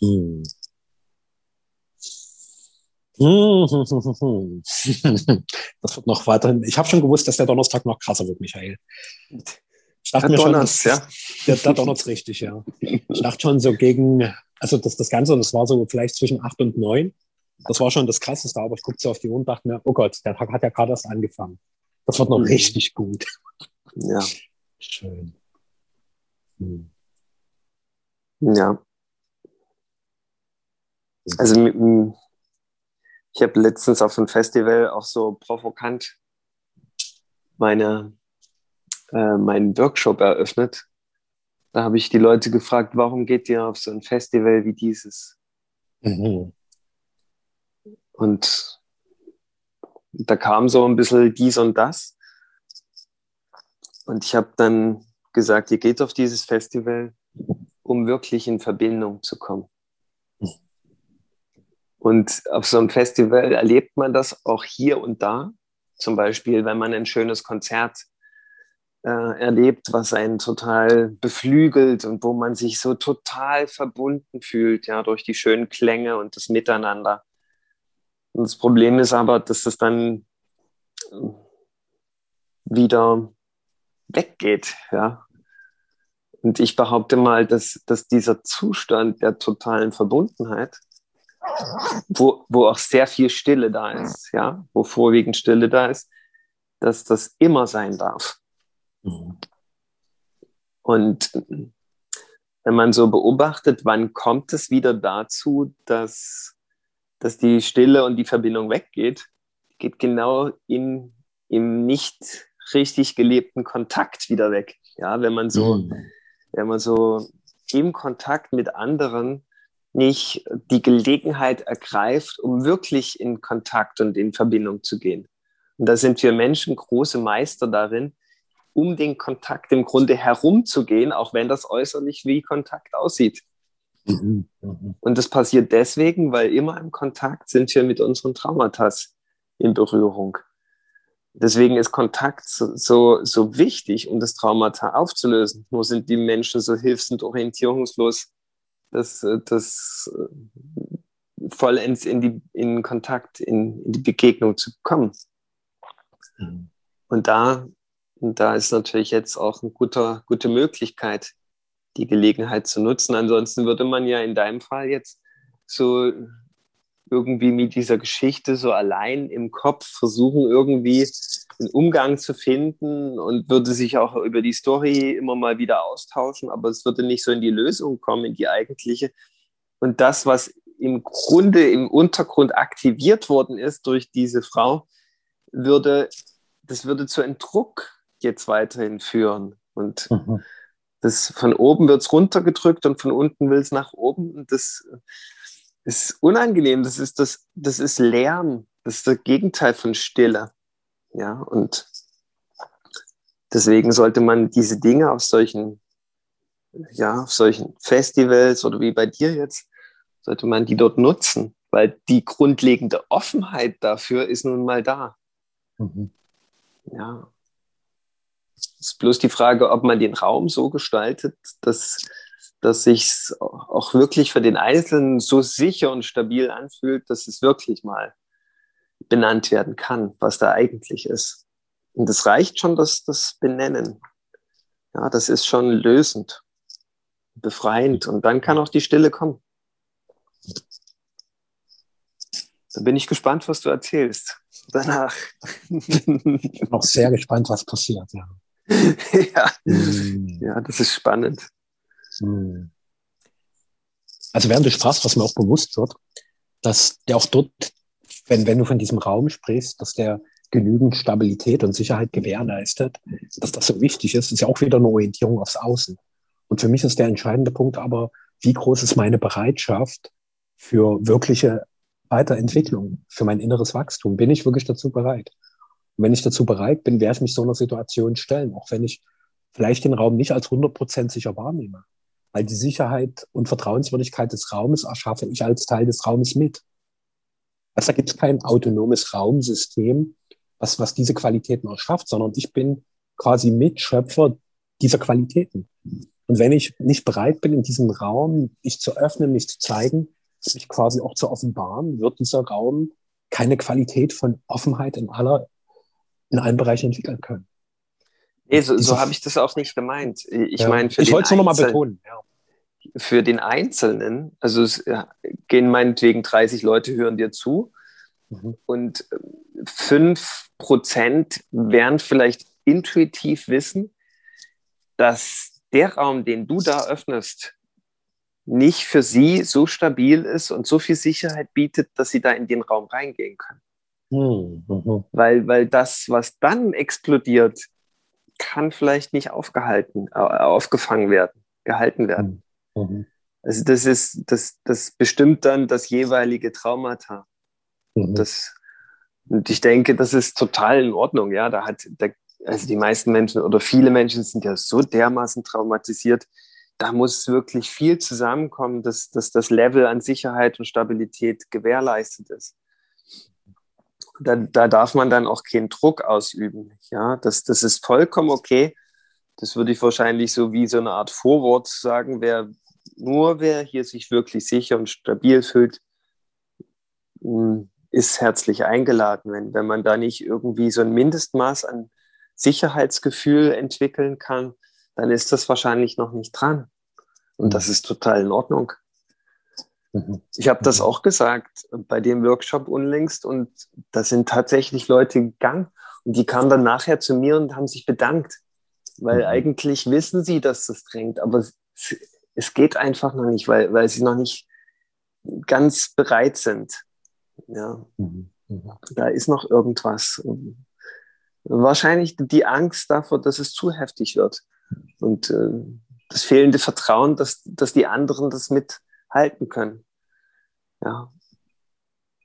Hm. Das wird noch weiterhin. Ich habe schon gewusst, dass der Donnerstag noch krasser wird, Michael. Ich dachte schon, das, ja. Der, der donnert richtig, ja. Ich dachte schon so gegen, also das, das Ganze, das war so vielleicht zwischen acht und neun. Das war schon das Krasseste, aber ich guckte so auf die Uhr und dachte mir, oh Gott, der Tag hat ja gerade erst angefangen. Das wird noch mhm. richtig gut. Ja. Schön. Hm. Ja. Also ich habe letztens auf einem Festival auch so provokant meine äh, meinen Workshop eröffnet. Da habe ich die Leute gefragt, warum geht ihr auf so ein Festival wie dieses? Mhm. Und da kam so ein bisschen dies und das. Und ich habe dann gesagt, ihr geht auf dieses Festival, um wirklich in Verbindung zu kommen. Und auf so einem Festival erlebt man das auch hier und da. Zum Beispiel, wenn man ein schönes Konzert äh, erlebt, was einen total beflügelt und wo man sich so total verbunden fühlt, ja, durch die schönen Klänge und das Miteinander. Und das Problem ist aber, dass das dann äh, wieder weggeht, ja. Und ich behaupte mal, dass, dass dieser Zustand der totalen Verbundenheit, wo, wo auch sehr viel Stille da ist, ja, wo vorwiegend Stille da ist, dass das immer sein darf. Mhm. Und wenn man so beobachtet, wann kommt es wieder dazu, dass, dass die Stille und die Verbindung weggeht, geht genau in, im nicht richtig gelebten Kontakt wieder weg. Ja, wenn man so, mhm. wenn man so im Kontakt mit anderen nicht die Gelegenheit ergreift, um wirklich in Kontakt und in Verbindung zu gehen. Und da sind wir Menschen große Meister darin, um den Kontakt im Grunde herumzugehen, auch wenn das äußerlich wie Kontakt aussieht. Mhm, mhm. Und das passiert deswegen, weil immer im Kontakt sind wir mit unseren Traumata in Berührung. Deswegen ist Kontakt so, so, so wichtig, um das Traumata aufzulösen. Nur sind die Menschen so hilfs- und orientierungslos, dass das äh, vollends in, die, in Kontakt, in, in die Begegnung zu kommen. Mhm. Und da und da ist natürlich jetzt auch eine gute, gute Möglichkeit, die Gelegenheit zu nutzen. Ansonsten würde man ja in deinem Fall jetzt so irgendwie mit dieser Geschichte so allein im Kopf versuchen, irgendwie einen Umgang zu finden und würde sich auch über die Story immer mal wieder austauschen, aber es würde nicht so in die Lösung kommen, in die eigentliche. Und das, was im Grunde im Untergrund aktiviert worden ist durch diese Frau, würde, das würde zu einem Druck jetzt weiterhin führen. Und mhm. das von oben wird es runtergedrückt und von unten will es nach oben. Und das ist unangenehm. Das ist, das, das ist Lärm. Das ist das Gegenteil von Stille. Ja, und deswegen sollte man diese Dinge auf solchen, ja, auf solchen Festivals oder wie bei dir jetzt, sollte man die dort nutzen, weil die grundlegende Offenheit dafür ist nun mal da. Mhm. Ja. Es ist bloß die Frage, ob man den Raum so gestaltet, dass, dass sich auch wirklich für den Einzelnen so sicher und stabil anfühlt, dass es wirklich mal benannt werden kann, was da eigentlich ist. Und es reicht schon, dass das Benennen. Ja, das ist schon lösend, befreiend. Und dann kann auch die Stille kommen. Da bin ich gespannt, was du erzählst danach. Ich bin auch sehr gespannt, was passiert. Ja, ja. Mm. ja das ist spannend. Mm. Also während du sprachst, was mir auch bewusst wird, dass der auch dort, wenn, wenn du von diesem Raum sprichst, dass der genügend Stabilität und Sicherheit gewährleistet, dass das so wichtig ist, ist ja auch wieder eine Orientierung aufs Außen. Und für mich ist der entscheidende Punkt aber, wie groß ist meine Bereitschaft für wirkliche Weiterentwicklung, für mein inneres Wachstum? Bin ich wirklich dazu bereit? Und wenn ich dazu bereit bin, werde ich mich so einer Situation stellen, auch wenn ich vielleicht den Raum nicht als 100% sicher wahrnehme. Weil die Sicherheit und Vertrauenswürdigkeit des Raumes erschaffe ich als Teil des Raumes mit. Also da gibt es kein autonomes Raumsystem, was, was diese Qualitäten erschafft, sondern ich bin quasi Mitschöpfer dieser Qualitäten. Und wenn ich nicht bereit bin, in diesem Raum mich zu öffnen, mich zu zeigen, sich quasi auch zu offenbaren, wird dieser Raum keine Qualität von Offenheit in aller, in allen Bereichen entwickeln können. Nee, so, so habe ich das auch nicht gemeint. Ich ja. meine, ich wollte es nur nochmal betonen. Ja. Für den Einzelnen, also es ja, gehen meinetwegen 30 Leute hören dir zu mhm. und 5 Prozent werden vielleicht intuitiv wissen, dass der Raum, den du da öffnest, nicht für sie so stabil ist und so viel Sicherheit bietet, dass sie da in den Raum reingehen können. Hm, mhm. Weil, weil das, was dann explodiert, kann vielleicht nicht aufgehalten, äh, aufgefangen werden, gehalten werden. Hm, mhm. Also das ist, das, das bestimmt dann das jeweilige Traumata. Mhm. Das, und ich denke, das ist total in Ordnung. Ja, da hat, da, also die meisten Menschen oder viele Menschen sind ja so dermaßen traumatisiert, da muss wirklich viel zusammenkommen, dass, dass das Level an Sicherheit und Stabilität gewährleistet ist. Da, da darf man dann auch keinen Druck ausüben. Ja, das, das ist vollkommen okay. Das würde ich wahrscheinlich so wie so eine Art Vorwort sagen. Wer, nur wer hier sich wirklich sicher und stabil fühlt, hm, ist herzlich eingeladen. Wenn, wenn man da nicht irgendwie so ein Mindestmaß an Sicherheitsgefühl entwickeln kann, dann ist das wahrscheinlich noch nicht dran. Und das ist total in Ordnung. Mhm. Ich habe das mhm. auch gesagt bei dem Workshop unlängst und da sind tatsächlich Leute gegangen und die kamen dann nachher zu mir und haben sich bedankt, weil mhm. eigentlich wissen sie, dass das drängt, aber es, es geht einfach noch nicht, weil, weil sie noch nicht ganz bereit sind. Ja. Mhm. Da ist noch irgendwas. Wahrscheinlich die Angst davor, dass es zu heftig wird. Und äh, das fehlende Vertrauen, dass, dass die anderen das mithalten können. Ja.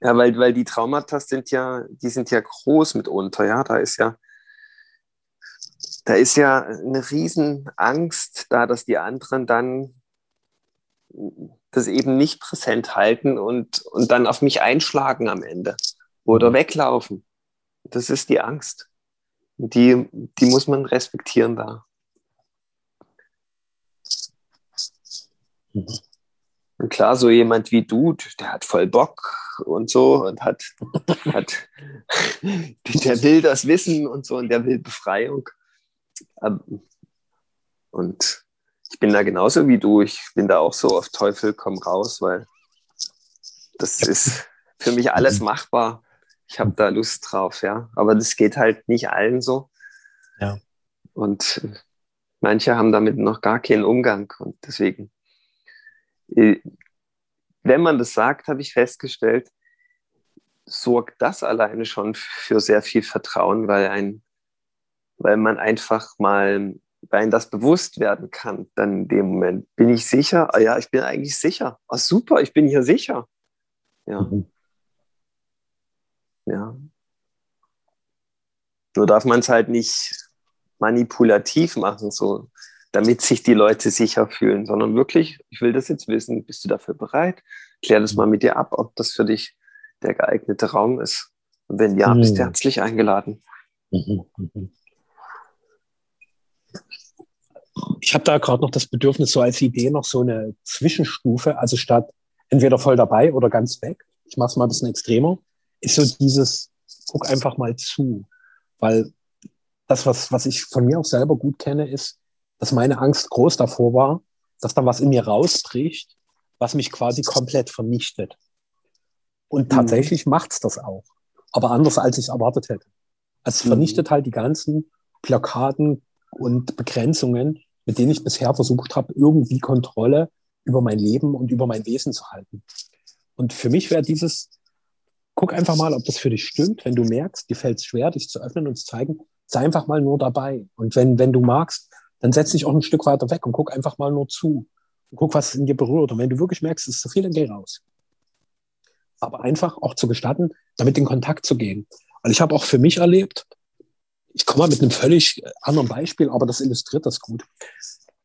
Ja, weil, weil die Traumata sind ja, die sind ja groß mitunter, ja. Da ist ja, da ist ja eine riesen Angst da, dass die anderen dann das eben nicht präsent halten und, und dann auf mich einschlagen am Ende oder mhm. weglaufen. Das ist die Angst. Die, die muss man respektieren da. Mhm. Und klar, so jemand wie du, der hat voll Bock und so und hat, hat der will das Wissen und so und der will Befreiung. Ähm, und ich bin da genauso wie du. Ich bin da auch so auf Teufel komm raus, weil das ist für mich alles mhm. machbar. Ich habe da Lust drauf, ja. Aber das geht halt nicht allen so. Ja. Und manche haben damit noch gar keinen Umgang. Und deswegen, wenn man das sagt, habe ich festgestellt, sorgt das alleine schon für sehr viel Vertrauen, weil ein, weil man einfach mal, weil das bewusst werden kann, dann in dem Moment bin ich sicher, ah ja, ich bin eigentlich sicher. Ah, super, ich bin hier sicher. Ja. Mhm. Ja. Nur darf man es halt nicht manipulativ machen, so, damit sich die Leute sicher fühlen, sondern wirklich, ich will das jetzt wissen, bist du dafür bereit? Klär das mal mit dir ab, ob das für dich der geeignete Raum ist. Und wenn ja, bist du mhm. herzlich eingeladen. Mhm, mhm. Ich habe da gerade noch das Bedürfnis, so als Idee noch so eine Zwischenstufe, also statt entweder voll dabei oder ganz weg, ich mache es mal ein bisschen extremer, ist so dieses, guck einfach mal zu. Weil das, was, was ich von mir auch selber gut kenne, ist, dass meine Angst groß davor war, dass da was in mir rausbricht, was mich quasi komplett vernichtet. Und mhm. tatsächlich mhm. macht's das auch. Aber anders, als ich es erwartet hätte. Also es mhm. vernichtet halt die ganzen Blockaden und Begrenzungen, mit denen ich bisher versucht habe, irgendwie Kontrolle über mein Leben und über mein Wesen zu halten. Und für mich wäre dieses, guck einfach mal, ob das für dich stimmt. Wenn du merkst, dir fällt es schwer, dich zu öffnen und zu zeigen, sei einfach mal nur dabei. Und wenn, wenn du magst, dann setz dich auch ein Stück weiter weg und guck einfach mal nur zu. Und guck, was in dir berührt. Und wenn du wirklich merkst, es ist zu viel, dann geh raus aber einfach auch zu gestatten, damit in Kontakt zu gehen. Weil ich habe auch für mich erlebt, ich komme mal mit einem völlig anderen Beispiel, aber das illustriert das gut.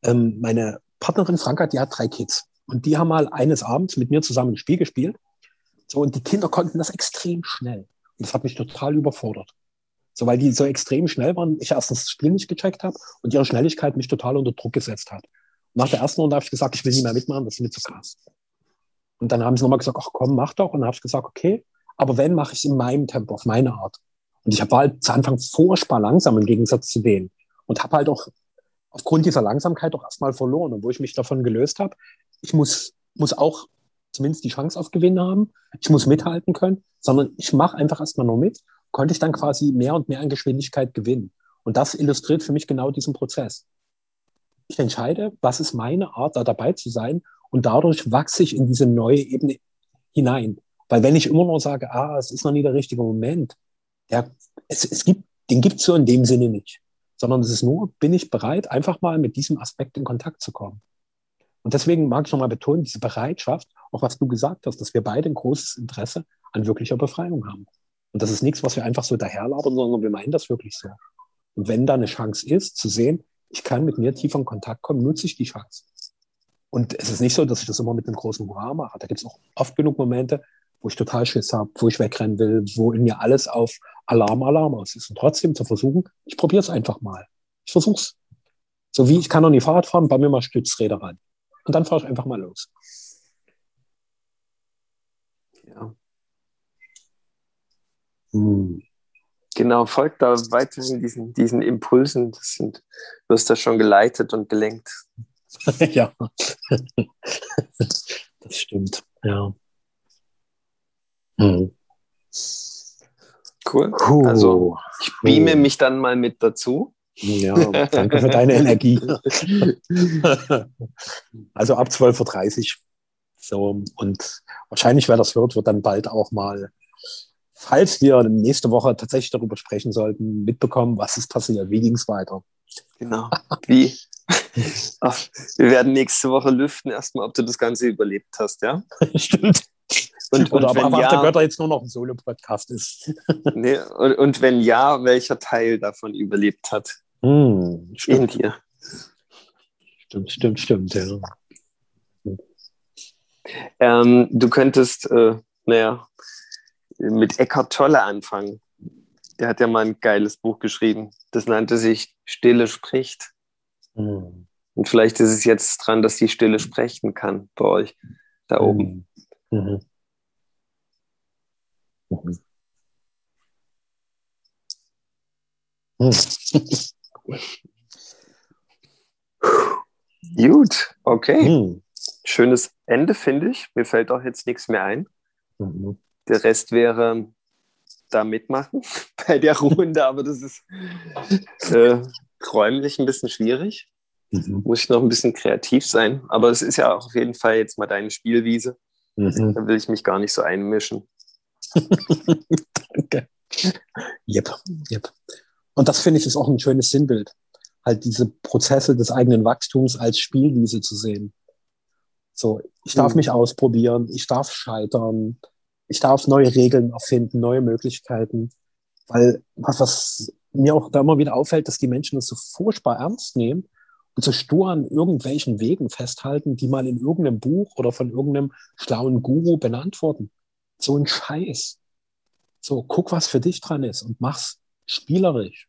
Ähm, meine Partnerin Franka, die hat drei Kids. Und die haben mal eines Abends mit mir zusammen ein Spiel gespielt. So, und die Kinder konnten das extrem schnell. Und das hat mich total überfordert. So, weil die so extrem schnell waren, ich erstens das Spiel nicht gecheckt habe und ihre Schnelligkeit mich total unter Druck gesetzt hat. Nach der ersten Runde habe ich gesagt, ich will nicht mehr mitmachen, das ist mir zu krass. Und dann haben sie nochmal gesagt, ach komm, mach doch. Und dann habe ich gesagt, okay, aber wenn, mache ich es in meinem Tempo, auf meine Art. Und ich war halt zu Anfang furchtbar langsam im Gegensatz zu denen. Und habe halt auch aufgrund dieser Langsamkeit auch erstmal verloren. Und wo ich mich davon gelöst habe, ich muss, muss auch zumindest die Chance auf Gewinn haben. Ich muss mithalten können, sondern ich mache einfach erstmal nur mit, konnte ich dann quasi mehr und mehr an Geschwindigkeit gewinnen. Und das illustriert für mich genau diesen Prozess. Ich entscheide, was ist meine Art, da dabei zu sein und dadurch wachse ich in diese neue Ebene hinein. Weil wenn ich immer nur sage, ah, es ist noch nie der richtige Moment, ja, es, es gibt, den gibt's so in dem Sinne nicht. Sondern es ist nur, bin ich bereit, einfach mal mit diesem Aspekt in Kontakt zu kommen. Und deswegen mag ich nochmal betonen, diese Bereitschaft, auch was du gesagt hast, dass wir beide ein großes Interesse an wirklicher Befreiung haben. Und das ist nichts, was wir einfach so daherlabern, sondern wir meinen das wirklich so. Und wenn da eine Chance ist, zu sehen, ich kann mit mir tiefer in Kontakt kommen, nutze ich die Chance. Und es ist nicht so, dass ich das immer mit einem großen Hurra mache. Da gibt es auch oft genug Momente, wo ich total Schiss habe, wo ich wegrennen will, wo in mir alles auf Alarm, Alarm aus ist. Und trotzdem zu versuchen, ich probiere es einfach mal. Ich versuch's. So wie ich kann noch nie Fahrrad fahren, bei mir mal Stützräder rein. Und dann fahre ich einfach mal los. Ja. Hm. Genau, folgt da weiterhin diesen, diesen Impulsen. Das sind, du hast das schon geleitet und gelenkt. ja, das stimmt. Ja. Hm. Cool. Puh. Also ich beame mich dann mal mit dazu. Ja, danke für deine Energie. also ab 12.30 Uhr. So, und wahrscheinlich, wer das hört, wird dann bald auch mal, falls wir nächste Woche tatsächlich darüber sprechen sollten, mitbekommen, was ist passiert, wie ging es weiter. Genau. Wie, wir werden nächste Woche lüften, erstmal, ob du das Ganze überlebt hast, ja? Stimmt. Und, Oder und ob ja, der Götter jetzt nur noch ein Solo-Podcast ist. nee, und, und, wenn ja, welcher Teil davon überlebt hat? Hm, In dir. Stimmt, stimmt, stimmt, ja. Ähm, du könntest, äh, naja, mit Eckhart Tolle anfangen. Der hat ja mal ein geiles Buch geschrieben. Das nannte sich Stille spricht. Mhm. Und vielleicht ist es jetzt dran, dass die Stille sprechen kann bei euch da oben. Mhm. Mhm. Gut, okay. Mhm. Schönes Ende, finde ich. Mir fällt auch jetzt nichts mehr ein. Mhm. Der Rest wäre da mitmachen bei der Runde, aber das ist äh, räumlich ein bisschen schwierig. Mhm. Muss ich noch ein bisschen kreativ sein. Aber es ist ja auch auf jeden Fall jetzt mal deine Spielwiese. Mhm. Da will ich mich gar nicht so einmischen. Danke. Yep, yep. Und das finde ich ist auch ein schönes Sinnbild. Halt diese Prozesse des eigenen Wachstums als Spielwiese zu sehen. So, ich darf mhm. mich ausprobieren, ich darf scheitern, ich darf neue Regeln erfinden, neue Möglichkeiten. Weil was, was mir auch da immer wieder auffällt, dass die Menschen das so furchtbar ernst nehmen und so stur an irgendwelchen Wegen festhalten, die mal in irgendeinem Buch oder von irgendeinem schlauen Guru benannt wurden. So ein Scheiß. So, guck, was für dich dran ist und mach's spielerisch.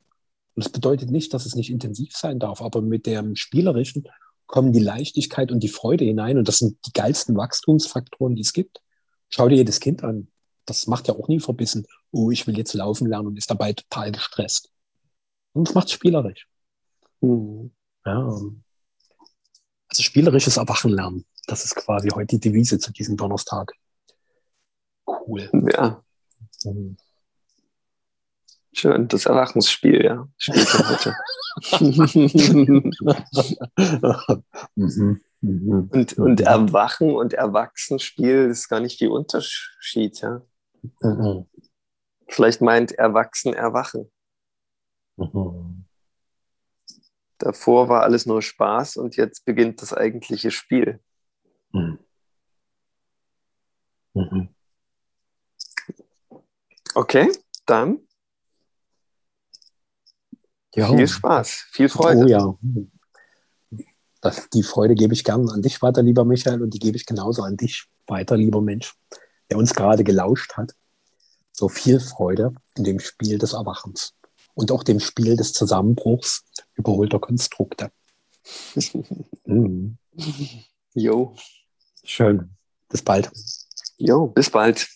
Und das bedeutet nicht, dass es nicht intensiv sein darf, aber mit dem Spielerischen kommen die Leichtigkeit und die Freude hinein und das sind die geilsten Wachstumsfaktoren, die es gibt. Schau dir jedes Kind an. Das macht ja auch nie verbissen, oh, ich will jetzt laufen lernen und ist dabei total gestresst. Und das macht spielerisch. Mhm. Ja. Also spielerisches Erwachen lernen. Das ist quasi heute die Devise zu diesem Donnerstag. Cool. Ja. Mhm. Schön, das Erwachungsspiel, ja. Spielt heute. mhm. Mhm. Und, und Erwachen und Erwachsenspiel ist gar nicht viel Unterschied, ja. Mhm. Vielleicht meint Erwachsen Erwachen. Mhm. Davor war alles nur Spaß und jetzt beginnt das eigentliche Spiel. Mhm. Mhm. Okay, dann ja. viel Spaß, viel Freude. Oh ja. Das, die Freude gebe ich gern an dich weiter, lieber Michael, und die gebe ich genauso an dich weiter, lieber Mensch, der uns gerade gelauscht hat. So viel Freude in dem Spiel des Erwachens und auch dem Spiel des Zusammenbruchs überholter Konstrukte. mhm. Jo. Schön. Bis bald. Jo, bis bald.